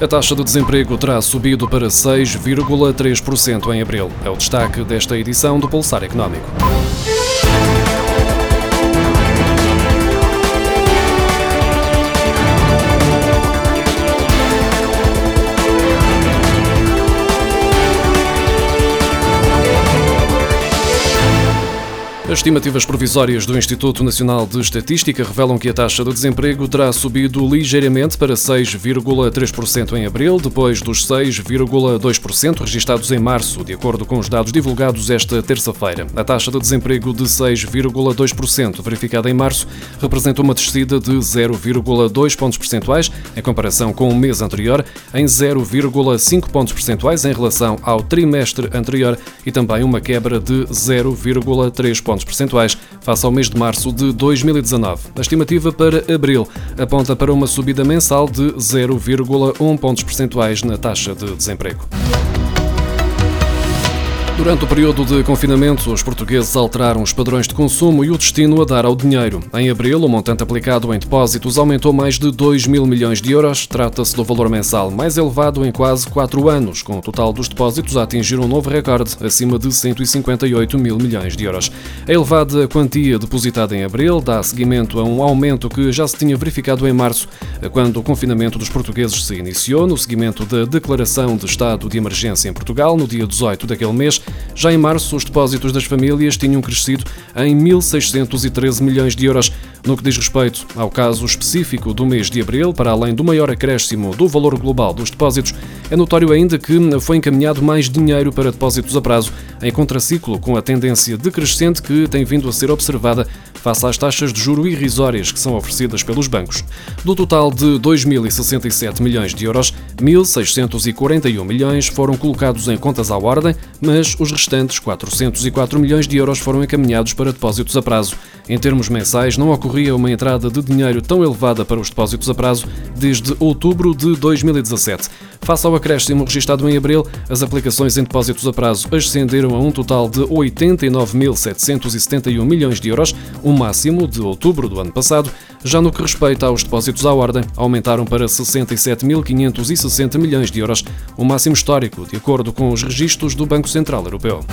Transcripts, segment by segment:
A taxa de desemprego terá subido para 6,3% em abril. É o destaque desta edição do Pulsar Económico. Estimativas provisórias do Instituto Nacional de Estatística revelam que a taxa de desemprego terá subido ligeiramente para 6,3% em abril, depois dos 6,2% registados em março, de acordo com os dados divulgados esta terça-feira. A taxa de desemprego de 6,2% verificada em março representa uma descida de 0,2 pontos percentuais em comparação com o mês anterior, em 0,5 pontos percentuais em relação ao trimestre anterior e também uma quebra de 0,3 pontos pontos percentuais face ao mês de março de 2019. A estimativa para abril aponta para uma subida mensal de 0,1 pontos percentuais na taxa de desemprego. Durante o período de confinamento, os portugueses alteraram os padrões de consumo e o destino a dar ao dinheiro. Em abril, o montante aplicado em depósitos aumentou mais de 2 mil milhões de euros. Trata-se do valor mensal mais elevado em quase quatro anos, com o total dos depósitos a atingir um novo recorde, acima de 158 mil milhões de euros. A elevada quantia depositada em abril dá seguimento a um aumento que já se tinha verificado em março, quando o confinamento dos portugueses se iniciou, no seguimento da declaração de estado de emergência em Portugal, no dia 18 daquele mês. Já em março, os depósitos das famílias tinham crescido em 1.613 milhões de euros. No que diz respeito ao caso específico do mês de abril, para além do maior acréscimo do valor global dos depósitos, é notório ainda que foi encaminhado mais dinheiro para depósitos a prazo, em contraciclo com a tendência decrescente que tem vindo a ser observada face às taxas de juro irrisórias que são oferecidas pelos bancos. Do total de 2.067 milhões de euros, 1.641 milhões foram colocados em contas à ordem, mas os restantes 404 milhões de euros foram encaminhados para depósitos a prazo. Em termos mensais, não ocorria uma entrada de dinheiro tão elevada para os depósitos a prazo desde outubro de 2017. Face ao acréscimo registrado em abril, as aplicações em depósitos a prazo ascenderam a um total de 89.771 milhões de euros, o máximo de outubro do ano passado. Já no que respeita aos depósitos à ordem, aumentaram para 67.560 milhões de euros, o máximo histórico, de acordo com os registros do Banco Central Europeu.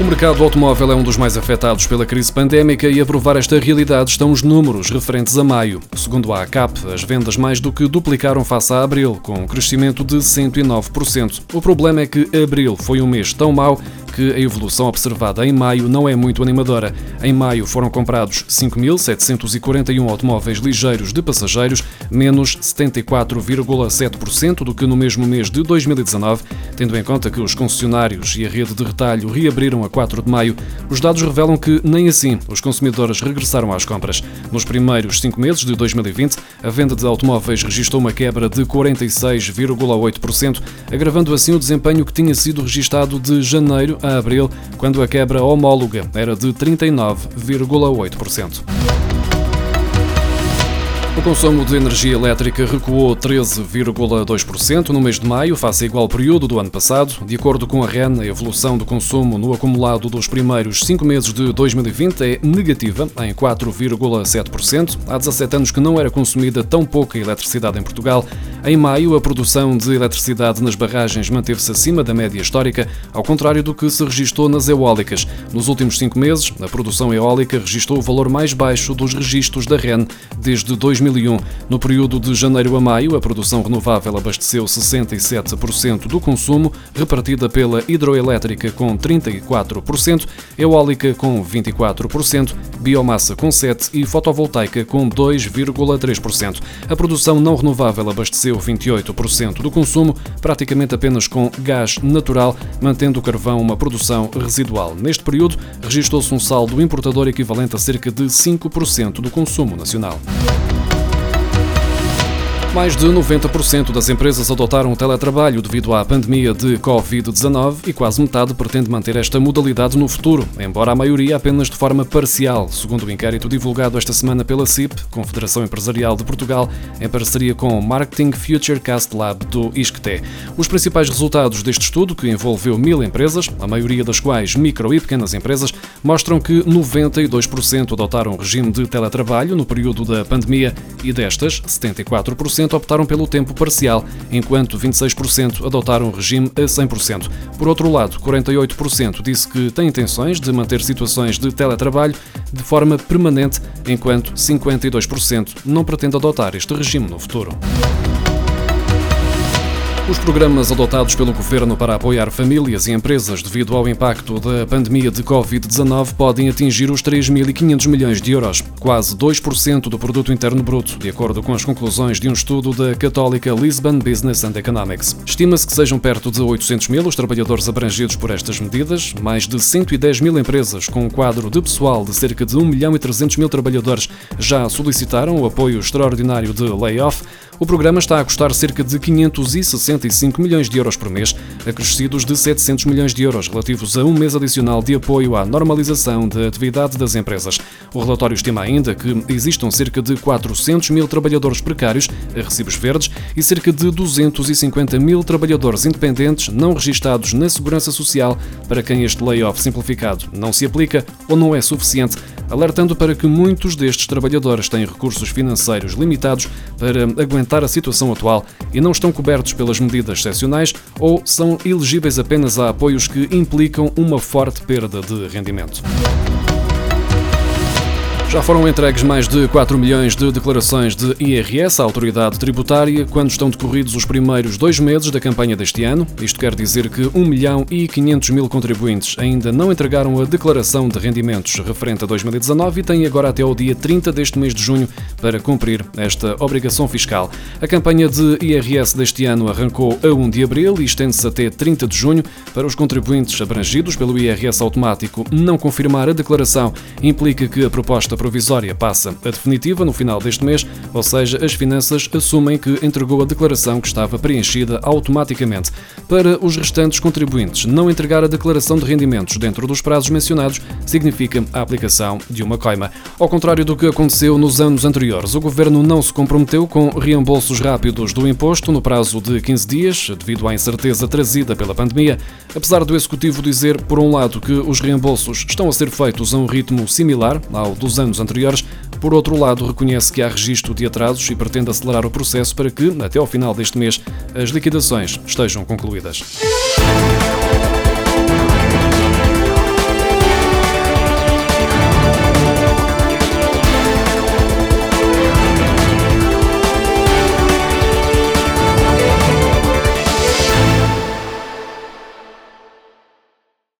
O mercado automóvel é um dos mais afetados pela crise pandémica e a provar esta realidade estão os números referentes a maio. Segundo a ACAP, as vendas mais do que duplicaram face a abril, com um crescimento de 109%. O problema é que abril foi um mês tão mau que a evolução observada em maio não é muito animadora. Em maio foram comprados 5.741 automóveis ligeiros de passageiros, menos 74,7% do que no mesmo mês de 2019, tendo em conta que os concessionários e a rede de retalho reabriram a 4 de maio. Os dados revelam que nem assim os consumidores regressaram às compras. Nos primeiros cinco meses de 2020, a venda de automóveis registrou uma quebra de 46,8%, agravando assim o desempenho que tinha sido registado de janeiro a abril, quando a quebra homóloga era de 39,8%. O consumo de energia elétrica recuou 13,2% no mês de maio, face ao igual período do ano passado. De acordo com a REN, a evolução do consumo no acumulado dos primeiros cinco meses de 2020 é negativa, em 4,7%. Há 17 anos que não era consumida tão pouca eletricidade em Portugal. Em maio, a produção de eletricidade nas barragens manteve-se acima da média histórica, ao contrário do que se registrou nas eólicas. Nos últimos cinco meses, a produção eólica registrou o valor mais baixo dos registros da REN desde 2001. No período de janeiro a maio, a produção renovável abasteceu 67% do consumo, repartida pela hidroelétrica com 34%, eólica com 24%, biomassa com 7% e fotovoltaica com 2,3%. A produção não renovável abasteceu 28% do consumo, praticamente apenas com gás natural, mantendo o carvão uma produção residual. Neste período, registrou-se um saldo importador equivalente a cerca de 5% do consumo nacional. Mais de 90% das empresas adotaram o teletrabalho devido à pandemia de Covid-19 e quase metade pretende manter esta modalidade no futuro, embora a maioria apenas de forma parcial, segundo o inquérito divulgado esta semana pela CIP, Confederação Empresarial de Portugal, em parceria com o Marketing Futurecast Lab do ISCTE. Os principais resultados deste estudo, que envolveu mil empresas, a maioria das quais micro e pequenas empresas, mostram que 92% adotaram o regime de teletrabalho no período da pandemia e destas, 74% 30% optaram pelo tempo parcial, enquanto 26% adotaram o regime a 100%. Por outro lado, 48% disse que tem intenções de manter situações de teletrabalho de forma permanente, enquanto 52% não pretende adotar este regime no futuro. Os programas adotados pelo governo para apoiar famílias e empresas devido ao impacto da pandemia de Covid-19 podem atingir os 3.500 milhões de euros, quase 2% do produto interno bruto, de acordo com as conclusões de um estudo da católica Lisbon Business and Economics. Estima-se que sejam perto de 800 mil os trabalhadores abrangidos por estas medidas, mais de 110 mil empresas com um quadro de pessoal de cerca de 1 milhão e 300 mil trabalhadores já solicitaram o apoio extraordinário de layoff. O programa está a custar cerca de 565 milhões de euros por mês, acrescidos de 700 milhões de euros relativos a um mês adicional de apoio à normalização da atividade das empresas. O relatório estima ainda que existam cerca de 400 mil trabalhadores precários a recibos verdes e cerca de 250 mil trabalhadores independentes não registados na Segurança Social para quem este layoff simplificado não se aplica ou não é suficiente alertando para que muitos destes trabalhadores têm recursos financeiros limitados para aguentar a situação atual e não estão cobertos pelas medidas excepcionais ou são elegíveis apenas a apoios que implicam uma forte perda de rendimento. Já foram entregues mais de 4 milhões de declarações de IRS à autoridade tributária quando estão decorridos os primeiros dois meses da campanha deste ano. Isto quer dizer que 1 milhão e 500 mil contribuintes ainda não entregaram a declaração de rendimentos referente a 2019 e têm agora até o dia 30 deste mês de junho para cumprir esta obrigação fiscal. A campanha de IRS deste ano arrancou a 1 de abril e estende-se até 30 de junho. Para os contribuintes abrangidos pelo IRS automático, não confirmar a declaração implica que a proposta provisória passa a definitiva no final deste mês, ou seja, as finanças assumem que entregou a declaração que estava preenchida automaticamente. Para os restantes contribuintes, não entregar a declaração de rendimentos dentro dos prazos mencionados significa a aplicação de uma coima. Ao contrário do que aconteceu nos anos anteriores, o governo não se comprometeu com reembolsos rápidos do imposto no prazo de 15 dias, devido à incerteza trazida pela pandemia, apesar do executivo dizer, por um lado, que os reembolsos estão a ser feitos a um ritmo similar ao dos anos anos anteriores. Por outro lado, reconhece que há registro de atrasos e pretende acelerar o processo para que, até ao final deste mês, as liquidações estejam concluídas.